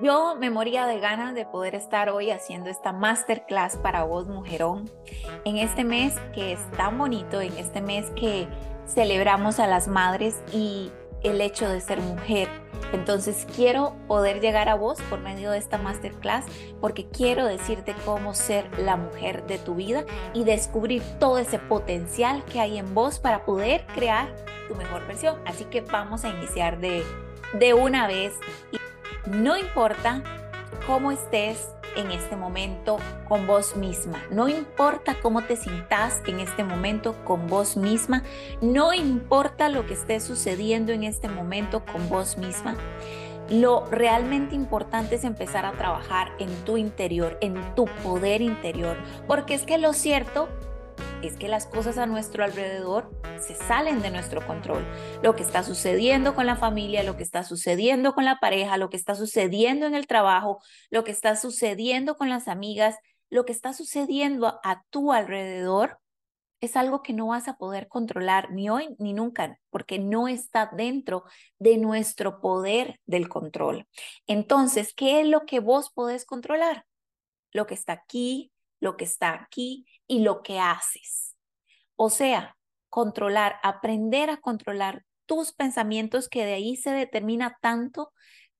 Yo me moría de ganas de poder estar hoy haciendo esta masterclass para vos, mujerón, en este mes que es tan bonito, en este mes que celebramos a las madres y el hecho de ser mujer. Entonces quiero poder llegar a vos por medio de esta masterclass porque quiero decirte cómo ser la mujer de tu vida y descubrir todo ese potencial que hay en vos para poder crear tu mejor versión. Así que vamos a iniciar de, de una vez. No importa cómo estés en este momento con vos misma. No importa cómo te sintas en este momento con vos misma. No importa lo que esté sucediendo en este momento con vos misma. Lo realmente importante es empezar a trabajar en tu interior, en tu poder interior. Porque es que lo cierto es que las cosas a nuestro alrededor se salen de nuestro control. Lo que está sucediendo con la familia, lo que está sucediendo con la pareja, lo que está sucediendo en el trabajo, lo que está sucediendo con las amigas, lo que está sucediendo a tu alrededor, es algo que no vas a poder controlar ni hoy ni nunca, porque no está dentro de nuestro poder del control. Entonces, ¿qué es lo que vos podés controlar? Lo que está aquí, lo que está aquí y lo que haces. O sea, controlar, aprender a controlar tus pensamientos que de ahí se determina tanto,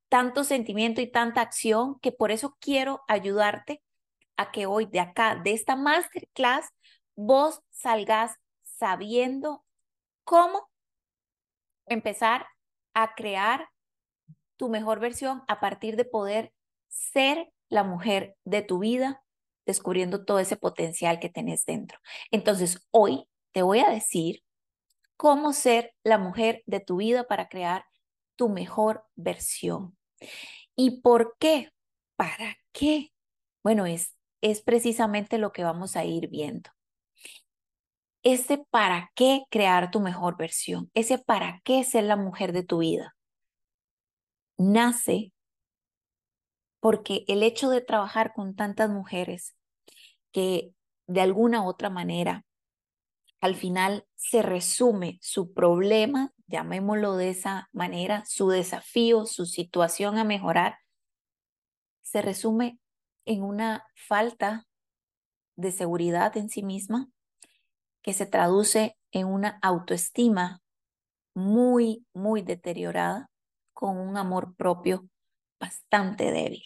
tanto sentimiento y tanta acción que por eso quiero ayudarte a que hoy de acá, de esta masterclass, vos salgas sabiendo cómo empezar a crear tu mejor versión a partir de poder ser la mujer de tu vida, descubriendo todo ese potencial que tenés dentro. Entonces, hoy te voy a decir cómo ser la mujer de tu vida para crear tu mejor versión. ¿Y por qué? ¿Para qué? Bueno, es, es precisamente lo que vamos a ir viendo. Ese para qué crear tu mejor versión, ese para qué ser la mujer de tu vida, nace porque el hecho de trabajar con tantas mujeres que de alguna u otra manera al final se resume su problema, llamémoslo de esa manera, su desafío, su situación a mejorar, se resume en una falta de seguridad en sí misma que se traduce en una autoestima muy, muy deteriorada, con un amor propio bastante débil.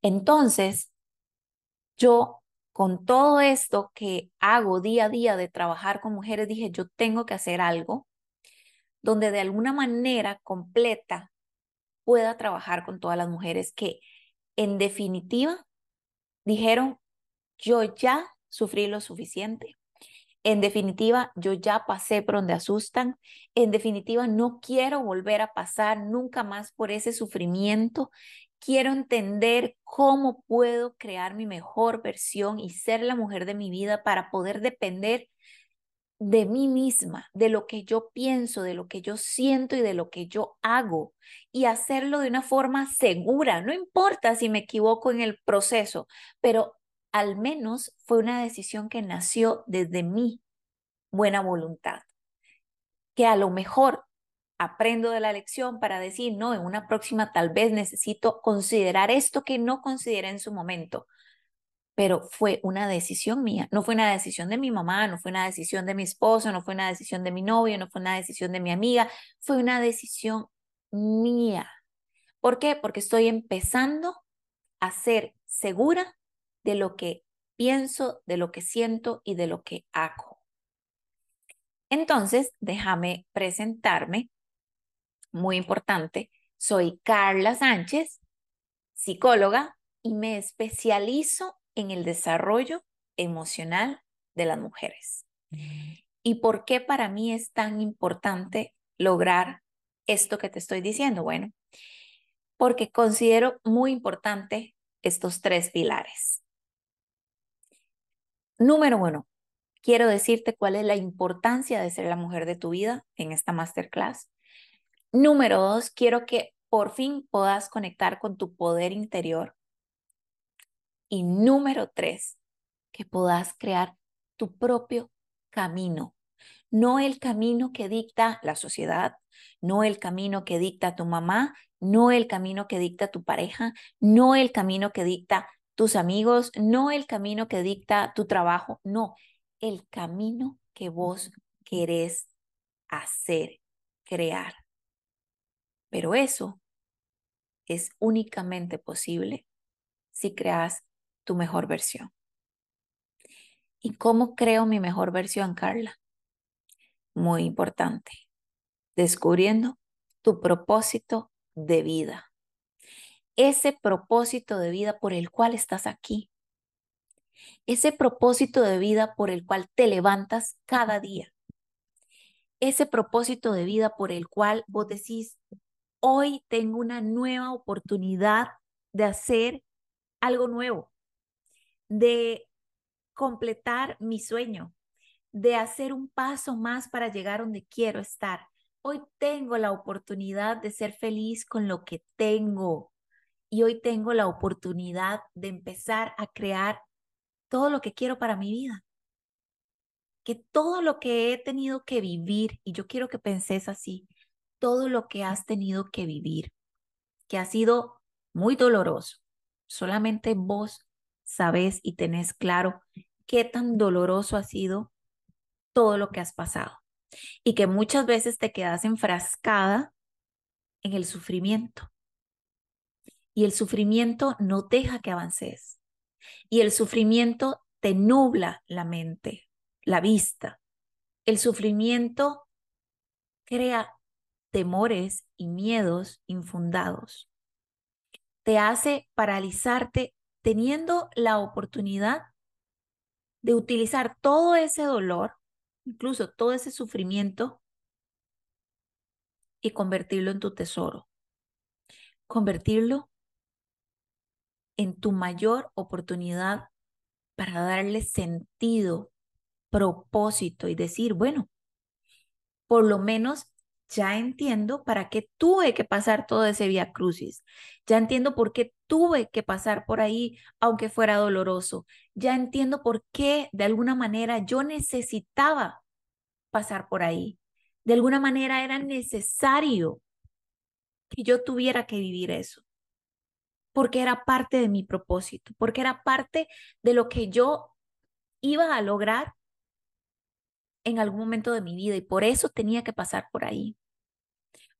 Entonces, yo con todo esto que hago día a día de trabajar con mujeres, dije, yo tengo que hacer algo donde de alguna manera completa pueda trabajar con todas las mujeres que en definitiva dijeron, yo ya sufrí lo suficiente. En definitiva, yo ya pasé por donde asustan. En definitiva, no quiero volver a pasar nunca más por ese sufrimiento quiero entender cómo puedo crear mi mejor versión y ser la mujer de mi vida para poder depender de mí misma, de lo que yo pienso, de lo que yo siento y de lo que yo hago y hacerlo de una forma segura. No importa si me equivoco en el proceso, pero al menos fue una decisión que nació desde mi buena voluntad, que a lo mejor aprendo de la lección para decir, no, en una próxima tal vez necesito considerar esto que no consideré en su momento. Pero fue una decisión mía, no fue una decisión de mi mamá, no fue una decisión de mi esposo, no fue una decisión de mi novio, no fue una decisión de mi amiga, fue una decisión mía. ¿Por qué? Porque estoy empezando a ser segura de lo que pienso, de lo que siento y de lo que hago. Entonces, déjame presentarme muy importante, soy Carla Sánchez, psicóloga, y me especializo en el desarrollo emocional de las mujeres. ¿Y por qué para mí es tan importante lograr esto que te estoy diciendo? Bueno, porque considero muy importante estos tres pilares. Número uno, quiero decirte cuál es la importancia de ser la mujer de tu vida en esta masterclass. Número dos, quiero que por fin puedas conectar con tu poder interior. Y número tres, que puedas crear tu propio camino. no el camino que dicta la sociedad, no el camino que dicta tu mamá, no el camino que dicta tu pareja, no el camino que dicta tus amigos, no el camino que dicta tu trabajo, no, el camino que vos querés hacer, crear. Pero eso es únicamente posible si creas tu mejor versión. ¿Y cómo creo mi mejor versión, Carla? Muy importante. Descubriendo tu propósito de vida. Ese propósito de vida por el cual estás aquí. Ese propósito de vida por el cual te levantas cada día. Ese propósito de vida por el cual vos decís, hoy tengo una nueva oportunidad de hacer algo nuevo, de completar mi sueño, de hacer un paso más para llegar donde quiero estar. Hoy tengo la oportunidad de ser feliz con lo que tengo y hoy tengo la oportunidad de empezar a crear todo lo que quiero para mi vida. Que todo lo que he tenido que vivir, y yo quiero que penses así, todo lo que has tenido que vivir, que ha sido muy doloroso, solamente vos sabes y tenés claro qué tan doloroso ha sido todo lo que has pasado y que muchas veces te quedas enfrascada en el sufrimiento. Y el sufrimiento no deja que avances. Y el sufrimiento te nubla la mente, la vista. El sufrimiento crea temores y miedos infundados. Te hace paralizarte teniendo la oportunidad de utilizar todo ese dolor incluso todo ese sufrimiento y convertirlo en tu tesoro. Convertirlo en tu mayor oportunidad para darle sentido, propósito y decir, bueno, por lo menos ya entiendo para qué tuve que pasar todo ese vía crucis. Ya entiendo por qué tuve que pasar por ahí, aunque fuera doloroso. Ya entiendo por qué de alguna manera yo necesitaba pasar por ahí. De alguna manera era necesario que yo tuviera que vivir eso. Porque era parte de mi propósito, porque era parte de lo que yo iba a lograr en algún momento de mi vida y por eso tenía que pasar por ahí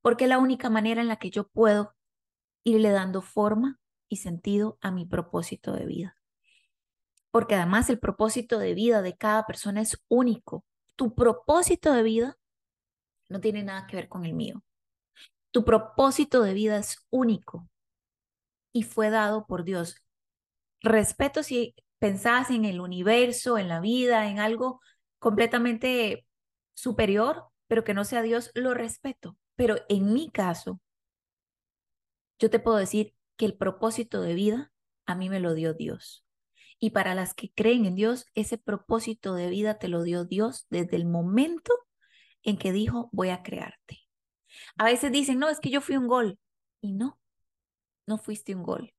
porque es la única manera en la que yo puedo irle dando forma y sentido a mi propósito de vida. Porque además el propósito de vida de cada persona es único. Tu propósito de vida no tiene nada que ver con el mío. Tu propósito de vida es único y fue dado por Dios. Respeto si pensás en el universo, en la vida, en algo completamente superior, pero que no sea Dios, lo respeto. Pero en mi caso, yo te puedo decir que el propósito de vida a mí me lo dio Dios. Y para las que creen en Dios, ese propósito de vida te lo dio Dios desde el momento en que dijo, voy a crearte. A veces dicen, no, es que yo fui un gol. Y no, no fuiste un gol.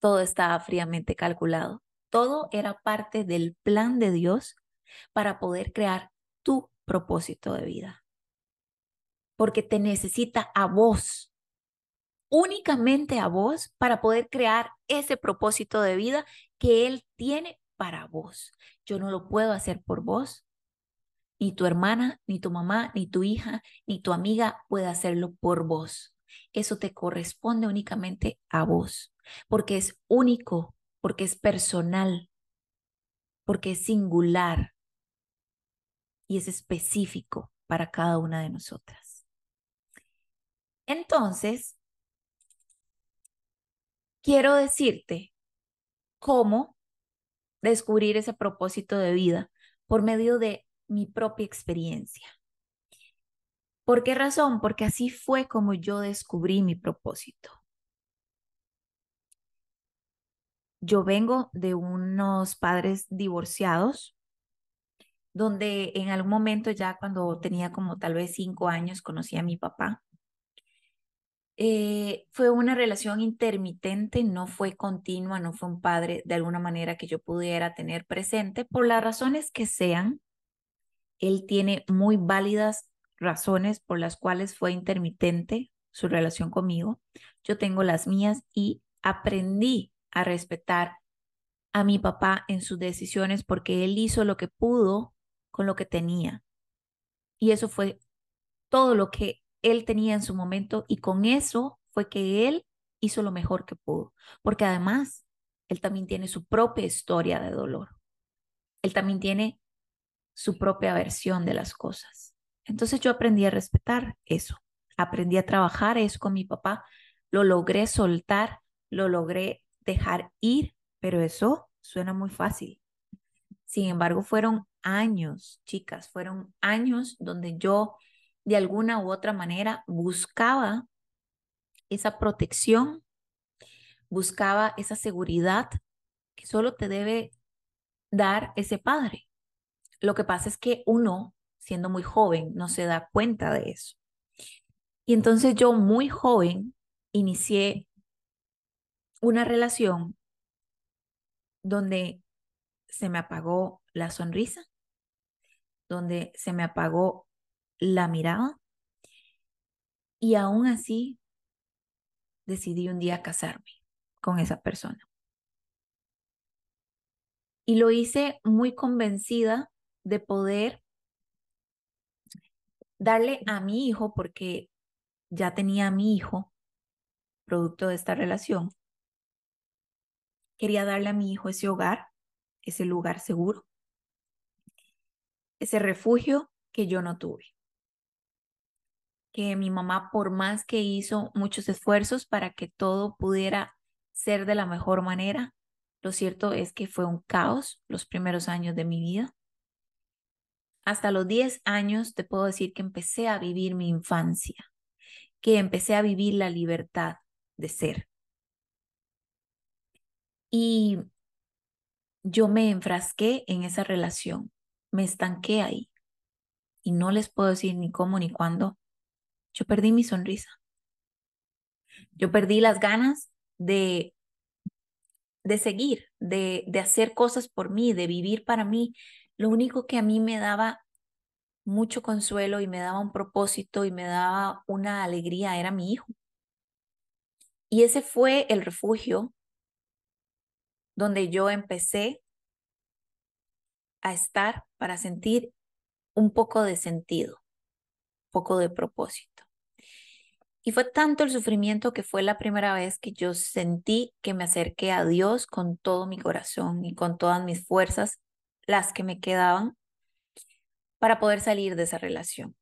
Todo estaba fríamente calculado. Todo era parte del plan de Dios para poder crear tu propósito de vida porque te necesita a vos, únicamente a vos, para poder crear ese propósito de vida que Él tiene para vos. Yo no lo puedo hacer por vos. Ni tu hermana, ni tu mamá, ni tu hija, ni tu amiga puede hacerlo por vos. Eso te corresponde únicamente a vos, porque es único, porque es personal, porque es singular y es específico para cada una de nosotras. Entonces, quiero decirte cómo descubrir ese propósito de vida por medio de mi propia experiencia. ¿Por qué razón? Porque así fue como yo descubrí mi propósito. Yo vengo de unos padres divorciados, donde en algún momento ya cuando tenía como tal vez cinco años conocí a mi papá. Eh, fue una relación intermitente, no fue continua, no fue un padre de alguna manera que yo pudiera tener presente por las razones que sean. Él tiene muy válidas razones por las cuales fue intermitente su relación conmigo. Yo tengo las mías y aprendí a respetar a mi papá en sus decisiones porque él hizo lo que pudo con lo que tenía. Y eso fue todo lo que él tenía en su momento y con eso fue que él hizo lo mejor que pudo. Porque además, él también tiene su propia historia de dolor. Él también tiene su propia versión de las cosas. Entonces yo aprendí a respetar eso. Aprendí a trabajar eso con mi papá. Lo logré soltar, lo logré dejar ir, pero eso suena muy fácil. Sin embargo, fueron años, chicas, fueron años donde yo de alguna u otra manera buscaba esa protección, buscaba esa seguridad que solo te debe dar ese padre. Lo que pasa es que uno, siendo muy joven, no se da cuenta de eso. Y entonces yo muy joven inicié una relación donde se me apagó la sonrisa, donde se me apagó la mirada y aún así decidí un día casarme con esa persona. Y lo hice muy convencida de poder darle a mi hijo, porque ya tenía a mi hijo, producto de esta relación, quería darle a mi hijo ese hogar, ese lugar seguro, ese refugio que yo no tuve. Que mi mamá, por más que hizo muchos esfuerzos para que todo pudiera ser de la mejor manera, lo cierto es que fue un caos los primeros años de mi vida. Hasta los 10 años te puedo decir que empecé a vivir mi infancia, que empecé a vivir la libertad de ser. Y yo me enfrasqué en esa relación, me estanqué ahí. Y no les puedo decir ni cómo ni cuándo. Yo perdí mi sonrisa. Yo perdí las ganas de, de seguir, de, de hacer cosas por mí, de vivir para mí. Lo único que a mí me daba mucho consuelo y me daba un propósito y me daba una alegría era mi hijo. Y ese fue el refugio donde yo empecé a estar para sentir un poco de sentido, un poco de propósito. Y fue tanto el sufrimiento que fue la primera vez que yo sentí que me acerqué a Dios con todo mi corazón y con todas mis fuerzas, las que me quedaban, para poder salir de esa relación.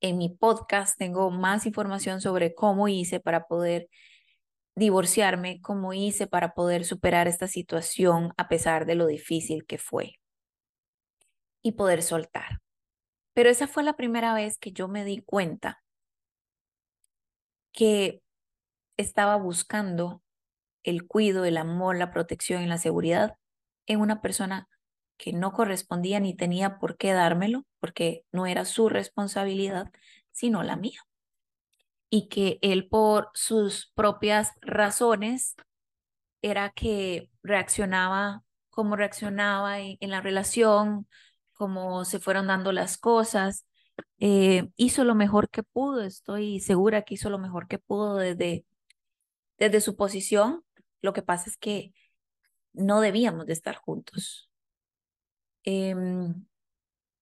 En mi podcast tengo más información sobre cómo hice para poder divorciarme, cómo hice para poder superar esta situación a pesar de lo difícil que fue y poder soltar. Pero esa fue la primera vez que yo me di cuenta que estaba buscando el cuido, el amor, la protección y la seguridad en una persona que no correspondía ni tenía por qué dármelo, porque no era su responsabilidad, sino la mía y que él por sus propias razones era que reaccionaba como reaccionaba en, la relación, cómo se fueron dando las cosas. Eh, hizo lo mejor que pudo, estoy segura que hizo lo mejor que pudo desde, desde su posición. Lo que pasa es que no debíamos de estar juntos. Em,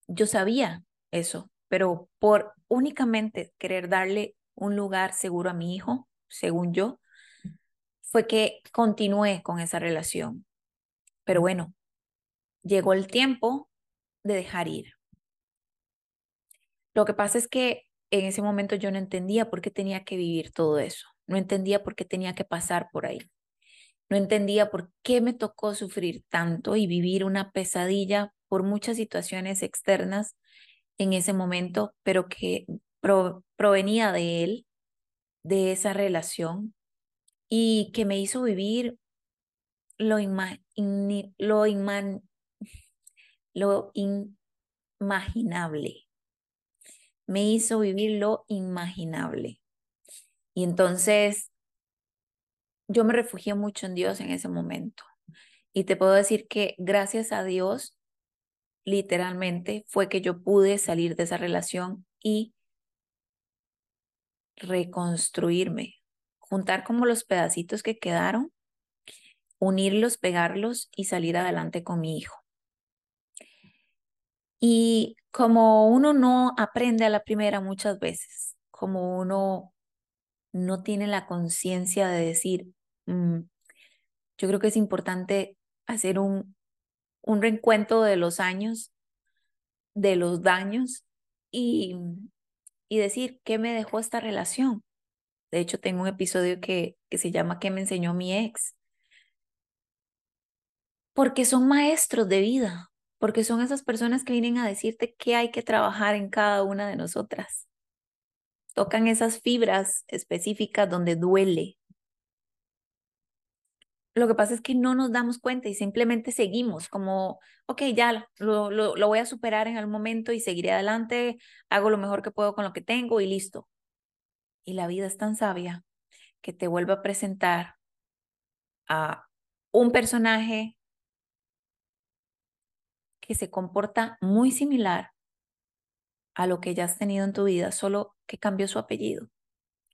yo sabía eso, pero por únicamente querer darle un lugar seguro a mi hijo, según yo, fue que continué con esa relación. Pero bueno, llegó el tiempo de dejar ir. Lo que pasa es que en ese momento yo no entendía por qué tenía que vivir todo eso. No entendía por qué tenía que pasar por ahí. No entendía por qué me tocó sufrir tanto y vivir una pesadilla por muchas situaciones externas en ese momento, pero que provenía de él, de esa relación, y que me hizo vivir lo, lo, lo inimaginable. Me hizo vivir lo inimaginable. Y entonces yo me refugié mucho en Dios en ese momento. Y te puedo decir que gracias a Dios literalmente fue que yo pude salir de esa relación y reconstruirme, juntar como los pedacitos que quedaron, unirlos, pegarlos y salir adelante con mi hijo. Y como uno no aprende a la primera muchas veces, como uno no tiene la conciencia de decir, mm, yo creo que es importante hacer un, un reencuentro de los años, de los daños y, y decir, ¿qué me dejó esta relación? De hecho, tengo un episodio que, que se llama ¿Qué me enseñó mi ex? Porque son maestros de vida, porque son esas personas que vienen a decirte qué hay que trabajar en cada una de nosotras. Tocan esas fibras específicas donde duele. Lo que pasa es que no nos damos cuenta y simplemente seguimos como, ok, ya lo, lo, lo voy a superar en algún momento y seguiré adelante, hago lo mejor que puedo con lo que tengo y listo. Y la vida es tan sabia que te vuelve a presentar a un personaje que se comporta muy similar a lo que ya has tenido en tu vida, solo que cambió su apellido.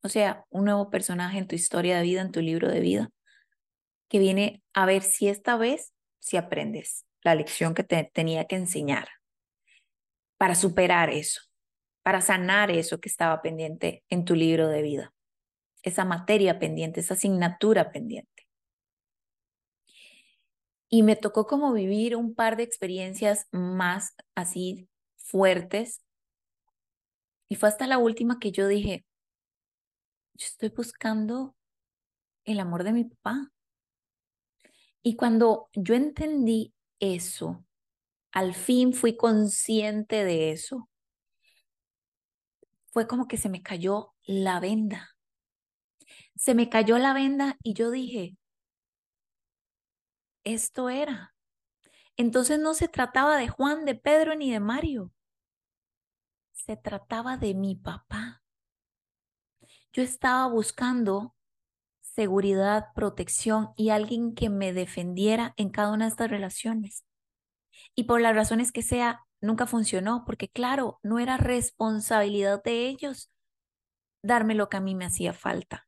O sea, un nuevo personaje en tu historia de vida, en tu libro de vida, que viene a ver si esta vez si aprendes la lección que te tenía que enseñar para superar eso, para sanar eso que estaba pendiente en tu libro de vida, esa materia pendiente, esa asignatura pendiente. Y me tocó como vivir un par de experiencias más así fuertes. Y fue hasta la última que yo dije, yo estoy buscando el amor de mi papá. Y cuando yo entendí eso, al fin fui consciente de eso, fue como que se me cayó la venda. Se me cayó la venda y yo dije, esto era. Entonces no se trataba de Juan, de Pedro ni de Mario. Se trataba de mi papá. Yo estaba buscando seguridad, protección y alguien que me defendiera en cada una de estas relaciones. Y por las razones que sea, nunca funcionó, porque claro, no era responsabilidad de ellos darme lo que a mí me hacía falta.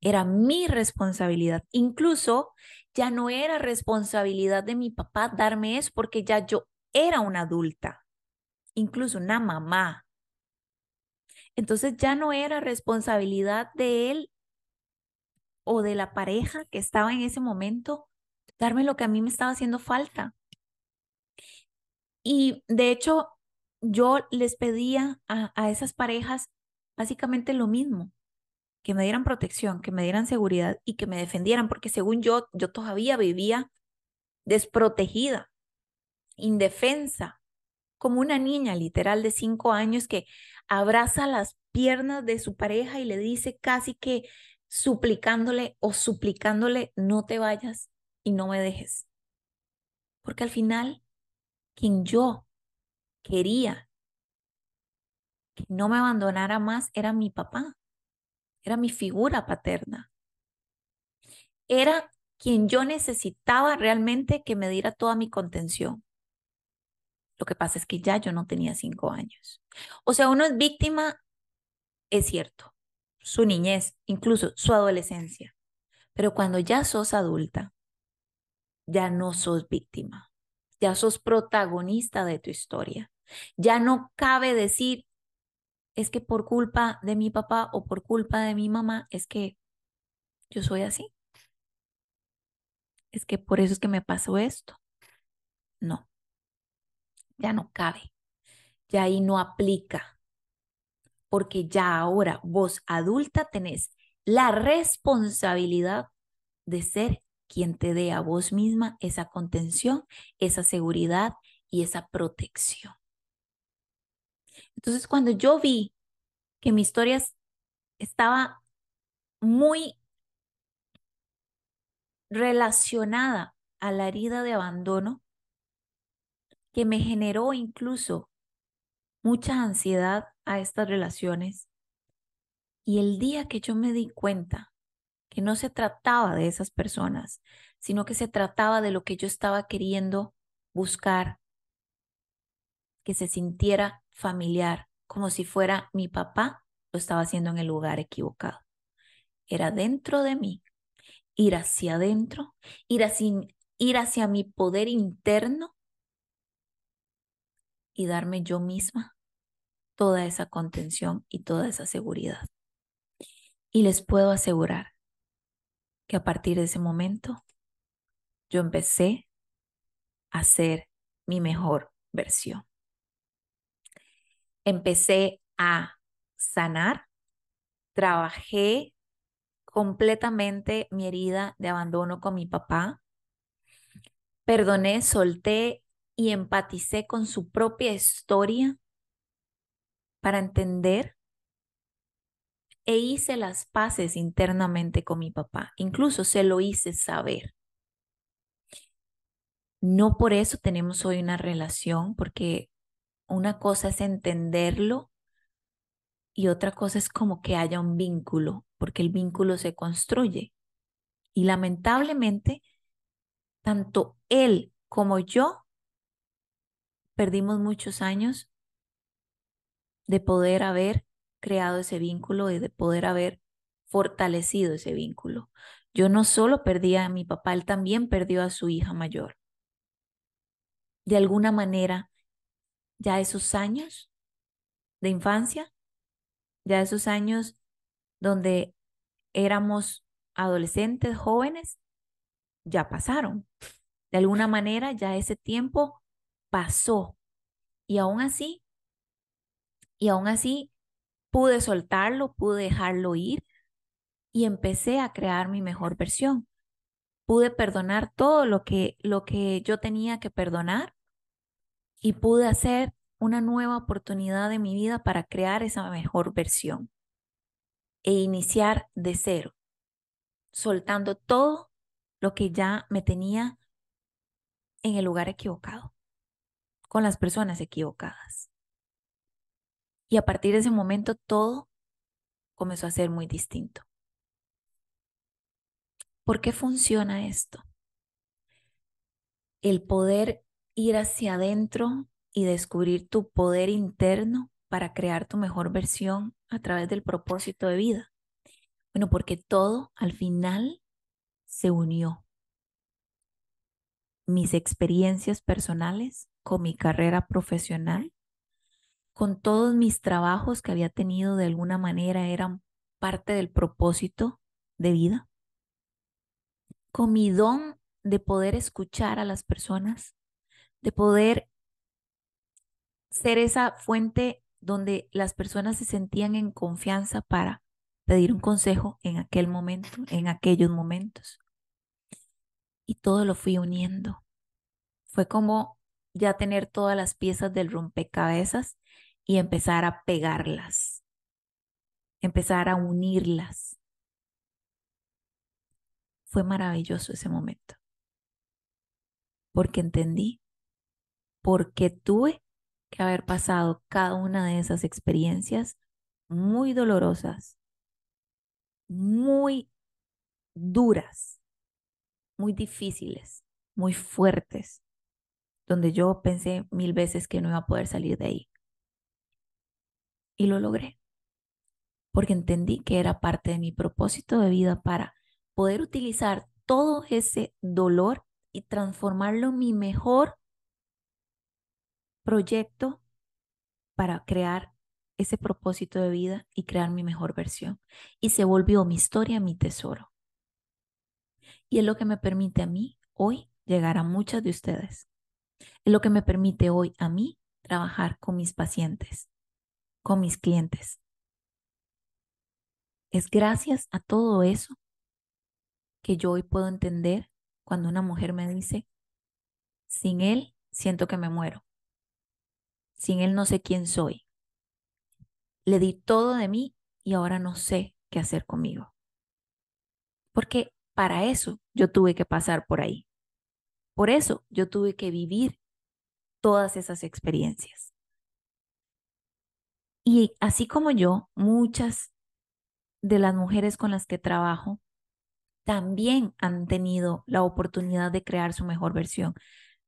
Era mi responsabilidad. Incluso ya no era responsabilidad de mi papá darme eso porque ya yo era una adulta, incluso una mamá. Entonces ya no era responsabilidad de él o de la pareja que estaba en ese momento darme lo que a mí me estaba haciendo falta. Y de hecho, yo les pedía a, a esas parejas básicamente lo mismo que me dieran protección, que me dieran seguridad y que me defendieran, porque según yo, yo todavía vivía desprotegida, indefensa, como una niña literal de cinco años que abraza las piernas de su pareja y le dice casi que suplicándole o suplicándole, no te vayas y no me dejes. Porque al final, quien yo quería que no me abandonara más era mi papá era mi figura paterna. Era quien yo necesitaba realmente que me diera toda mi contención. Lo que pasa es que ya yo no tenía cinco años. O sea, uno es víctima, es cierto, su niñez, incluso su adolescencia. Pero cuando ya sos adulta, ya no sos víctima, ya sos protagonista de tu historia. Ya no cabe decir, es que por culpa de mi papá o por culpa de mi mamá es que yo soy así. Es que por eso es que me pasó esto. No, ya no cabe, ya ahí no aplica, porque ya ahora vos adulta tenés la responsabilidad de ser quien te dé a vos misma esa contención, esa seguridad y esa protección. Entonces, cuando yo vi que mi historia estaba muy relacionada a la herida de abandono, que me generó incluso mucha ansiedad a estas relaciones. Y el día que yo me di cuenta que no se trataba de esas personas, sino que se trataba de lo que yo estaba queriendo buscar que se sintiera familiar, como si fuera mi papá, lo estaba haciendo en el lugar equivocado. Era dentro de mí, ir hacia adentro, ir hacia, ir hacia mi poder interno y darme yo misma toda esa contención y toda esa seguridad. Y les puedo asegurar que a partir de ese momento yo empecé a ser mi mejor versión. Empecé a sanar, trabajé completamente mi herida de abandono con mi papá, perdoné, solté y empaticé con su propia historia para entender e hice las paces internamente con mi papá. Incluso se lo hice saber. No por eso tenemos hoy una relación, porque una cosa es entenderlo y otra cosa es como que haya un vínculo, porque el vínculo se construye. Y lamentablemente, tanto él como yo perdimos muchos años de poder haber creado ese vínculo y de poder haber fortalecido ese vínculo. Yo no solo perdí a mi papá, él también perdió a su hija mayor de alguna manera ya esos años de infancia, ya esos años donde éramos adolescentes, jóvenes, ya pasaron. De alguna manera ya ese tiempo pasó. Y aún así, y aún así pude soltarlo, pude dejarlo ir y empecé a crear mi mejor versión pude perdonar todo lo que, lo que yo tenía que perdonar y pude hacer una nueva oportunidad de mi vida para crear esa mejor versión e iniciar de cero, soltando todo lo que ya me tenía en el lugar equivocado, con las personas equivocadas. Y a partir de ese momento todo comenzó a ser muy distinto. ¿Por qué funciona esto? El poder ir hacia adentro y descubrir tu poder interno para crear tu mejor versión a través del propósito de vida. Bueno, porque todo al final se unió. Mis experiencias personales con mi carrera profesional, con todos mis trabajos que había tenido de alguna manera eran parte del propósito de vida con mi don de poder escuchar a las personas, de poder ser esa fuente donde las personas se sentían en confianza para pedir un consejo en aquel momento, en aquellos momentos. Y todo lo fui uniendo. Fue como ya tener todas las piezas del rompecabezas y empezar a pegarlas, empezar a unirlas. Fue maravilloso ese momento. Porque entendí porque tuve que haber pasado cada una de esas experiencias muy dolorosas, muy duras, muy difíciles, muy fuertes, donde yo pensé mil veces que no iba a poder salir de ahí. Y lo logré, porque entendí que era parte de mi propósito de vida para poder utilizar todo ese dolor y transformarlo en mi mejor proyecto para crear ese propósito de vida y crear mi mejor versión. Y se volvió mi historia, mi tesoro. Y es lo que me permite a mí hoy llegar a muchas de ustedes. Es lo que me permite hoy a mí trabajar con mis pacientes, con mis clientes. Es gracias a todo eso que yo hoy puedo entender cuando una mujer me dice, sin él siento que me muero, sin él no sé quién soy. Le di todo de mí y ahora no sé qué hacer conmigo. Porque para eso yo tuve que pasar por ahí. Por eso yo tuve que vivir todas esas experiencias. Y así como yo, muchas de las mujeres con las que trabajo también han tenido la oportunidad de crear su mejor versión,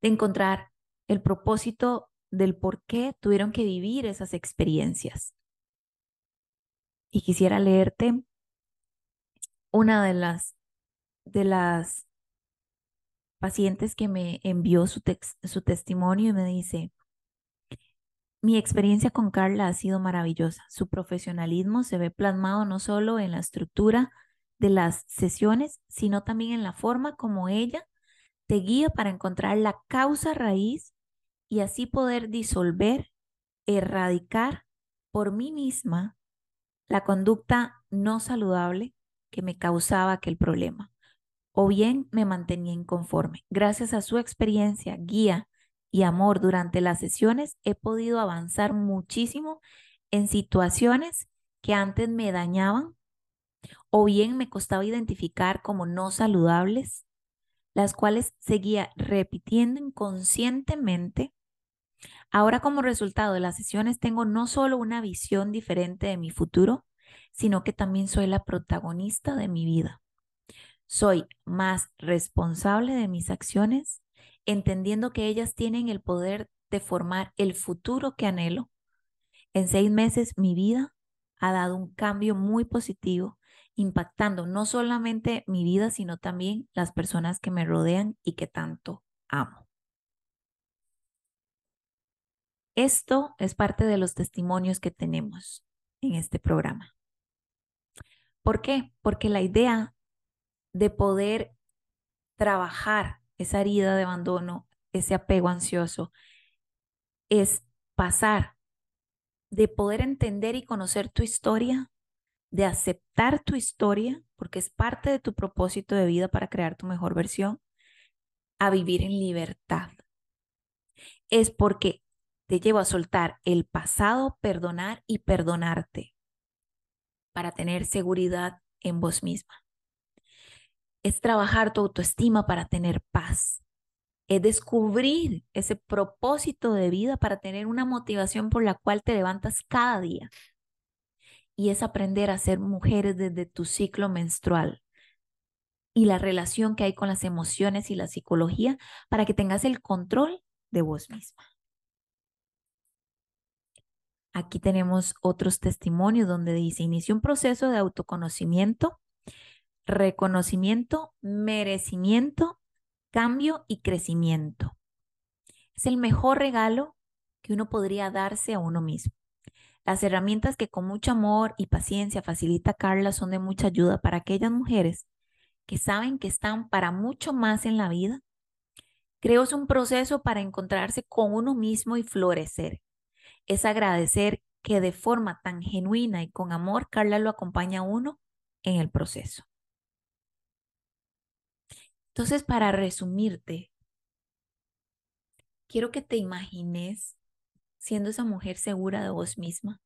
de encontrar el propósito del por qué tuvieron que vivir esas experiencias. Y quisiera leerte una de las, de las pacientes que me envió su, testimonio y me dice, mi experiencia con Carla ha sido maravillosa. Su profesionalismo se ve plasmado no solo en la estructura de las sesiones, sino también en la forma como ella te guía para encontrar la causa raíz y así poder disolver, erradicar por mí misma la conducta no saludable que me causaba aquel problema, o bien me mantenía inconforme. Gracias a su experiencia, guía y amor durante las sesiones, he podido avanzar muchísimo en situaciones que antes me dañaban o bien me costaba identificar como no saludables las cuales seguía repitiendo inconscientemente. Ahora como resultado de las sesiones tengo no solo una visión diferente de mi futuro, sino que también soy la protagonista de mi vida. Soy más responsable de mis acciones, entendiendo que ellas tienen el poder de formar el futuro que anhelo. En seis meses mi vida ha dado un cambio muy positivo impactando no solamente mi vida, sino también las personas que me rodean y que tanto amo. Esto es parte de los testimonios que tenemos en este programa. ¿Por qué? Porque la idea de poder trabajar esa herida de abandono, ese apego ansioso, es pasar de poder entender y conocer tu historia de aceptar tu historia, porque es parte de tu propósito de vida para crear tu mejor versión, a vivir en libertad. Es porque te llevo a soltar el pasado, perdonar y perdonarte para tener seguridad en vos misma. Es trabajar tu autoestima para tener paz. Es descubrir ese propósito de vida para tener una motivación por la cual te levantas cada día y es aprender a ser mujeres desde tu ciclo menstrual y la relación que hay con las emociones y la psicología para que tengas el control de vos misma. Aquí tenemos otros testimonios donde dice, inició un proceso de autoconocimiento, reconocimiento, merecimiento, cambio y crecimiento. Es el mejor regalo que uno podría darse a uno mismo. Las herramientas que con mucho amor y paciencia facilita Carla son de mucha ayuda para aquellas mujeres que saben que están para mucho más en la vida. Creo es un proceso para encontrarse con uno mismo y florecer. Es agradecer que de forma tan genuina y con amor Carla lo acompaña a uno en el proceso. Entonces, para resumirte, quiero que te imagines siendo esa mujer segura de vos misma,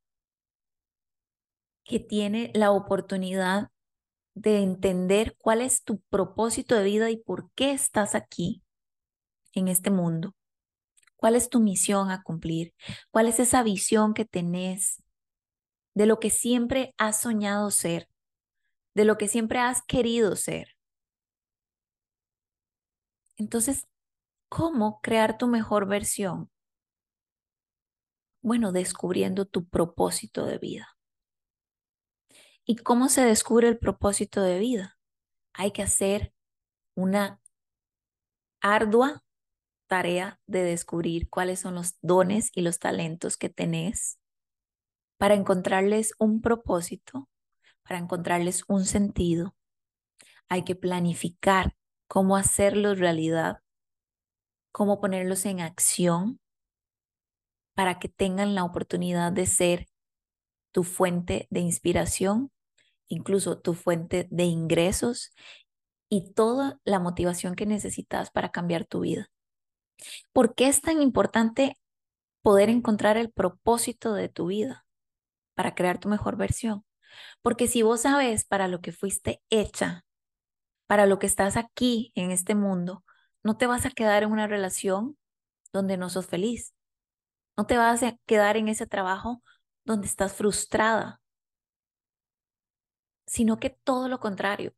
que tiene la oportunidad de entender cuál es tu propósito de vida y por qué estás aquí en este mundo. ¿Cuál es tu misión a cumplir? ¿Cuál es esa visión que tenés de lo que siempre has soñado ser? De lo que siempre has querido ser. Entonces, ¿cómo crear tu mejor versión? Bueno, descubriendo tu propósito de vida. ¿Y cómo se descubre el propósito de vida? Hay que hacer una ardua tarea de descubrir cuáles son los dones y los talentos que tenés para encontrarles un propósito, para encontrarles un sentido. Hay que planificar cómo hacerlos realidad, cómo ponerlos en acción para que tengan la oportunidad de ser tu fuente de inspiración, incluso tu fuente de ingresos y toda la motivación que necesitas para cambiar tu vida. ¿Por qué es tan importante poder encontrar el propósito de tu vida para crear tu mejor versión? Porque si vos sabes para lo que fuiste hecha, para lo que estás aquí en este mundo, no te vas a quedar en una relación donde no sos feliz. No te vas a quedar en ese trabajo donde estás frustrada, sino que todo lo contrario.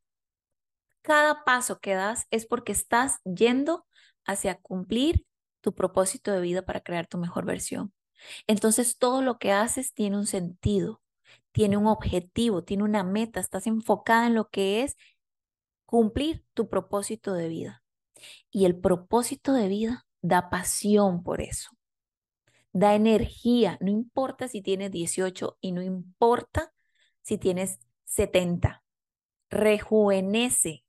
Cada paso que das es porque estás yendo hacia cumplir tu propósito de vida para crear tu mejor versión. Entonces todo lo que haces tiene un sentido, tiene un objetivo, tiene una meta, estás enfocada en lo que es cumplir tu propósito de vida. Y el propósito de vida da pasión por eso, da energía, no importa si tienes 18 y no importa si tienes 70, rejuvenece.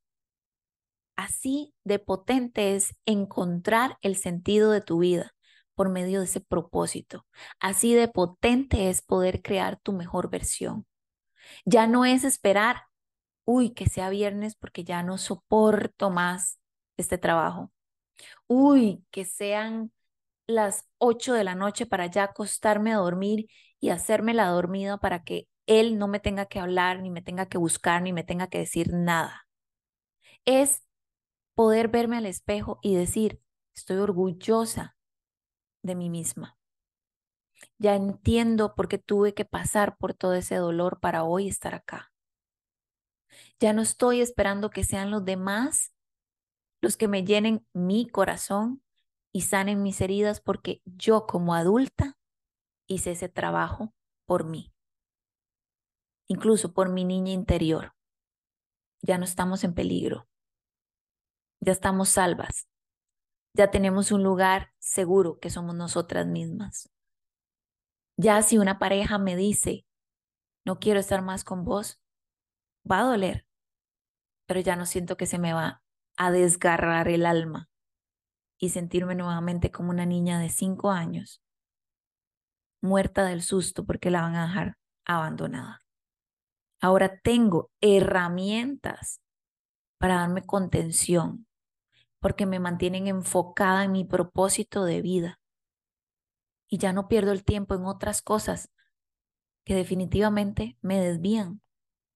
Así de potente es encontrar el sentido de tu vida por medio de ese propósito. Así de potente es poder crear tu mejor versión. Ya no es esperar, uy, que sea viernes porque ya no soporto más este trabajo. Uy, que sean las 8 de la noche para ya acostarme a dormir y hacerme la dormida para que él no me tenga que hablar, ni me tenga que buscar, ni me tenga que decir nada. Es poder verme al espejo y decir, estoy orgullosa de mí misma. Ya entiendo por qué tuve que pasar por todo ese dolor para hoy estar acá. Ya no estoy esperando que sean los demás los que me llenen mi corazón y sanen mis heridas porque yo como adulta hice ese trabajo por mí, incluso por mi niña interior. Ya no estamos en peligro, ya estamos salvas, ya tenemos un lugar seguro que somos nosotras mismas. Ya si una pareja me dice, no quiero estar más con vos, va a doler, pero ya no siento que se me va a desgarrar el alma y sentirme nuevamente como una niña de cinco años, muerta del susto porque la van a dejar abandonada. Ahora tengo herramientas para darme contención, porque me mantienen enfocada en mi propósito de vida. Y ya no pierdo el tiempo en otras cosas que definitivamente me desvían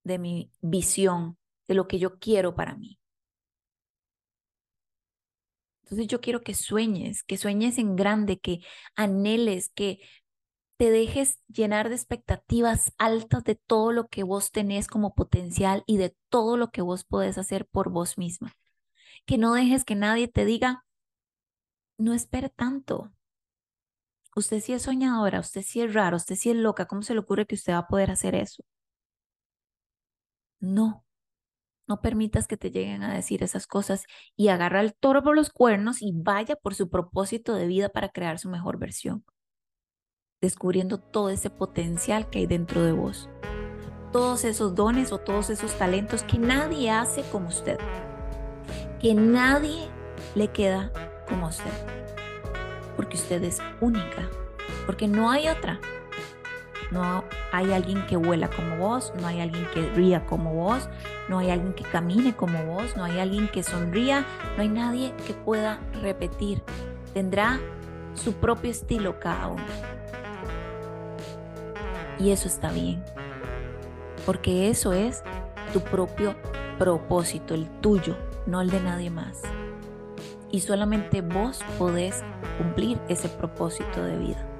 de mi visión, de lo que yo quiero para mí. Entonces yo quiero que sueñes, que sueñes en grande, que anheles, que te dejes llenar de expectativas altas de todo lo que vos tenés como potencial y de todo lo que vos podés hacer por vos misma que no dejes que nadie te diga, no espere tanto. Usted sí es soñadora, usted sí es raro, usted sí es loca, ¿cómo se le ocurre que usted va a poder hacer eso? No, no permitas que te lleguen a decir esas cosas y agarra el toro por los cuernos y vaya por su propósito de vida para crear su mejor versión, descubriendo todo ese potencial que hay dentro de vos, todos esos dones o todos esos talentos que nadie hace como usted que nadie le queda como usted. Porque usted es única. Porque no hay otra. No hay alguien que vuela como vos, no hay alguien que ría como vos, no hay alguien que camine como vos, no hay alguien que sonría, no hay nadie que pueda repetir. Tendrá su propio estilo cada uno. Y eso está bien, porque eso es tu propio propósito, el tuyo, no el de nadie más. Y solamente vos podés cumplir ese propósito de vida.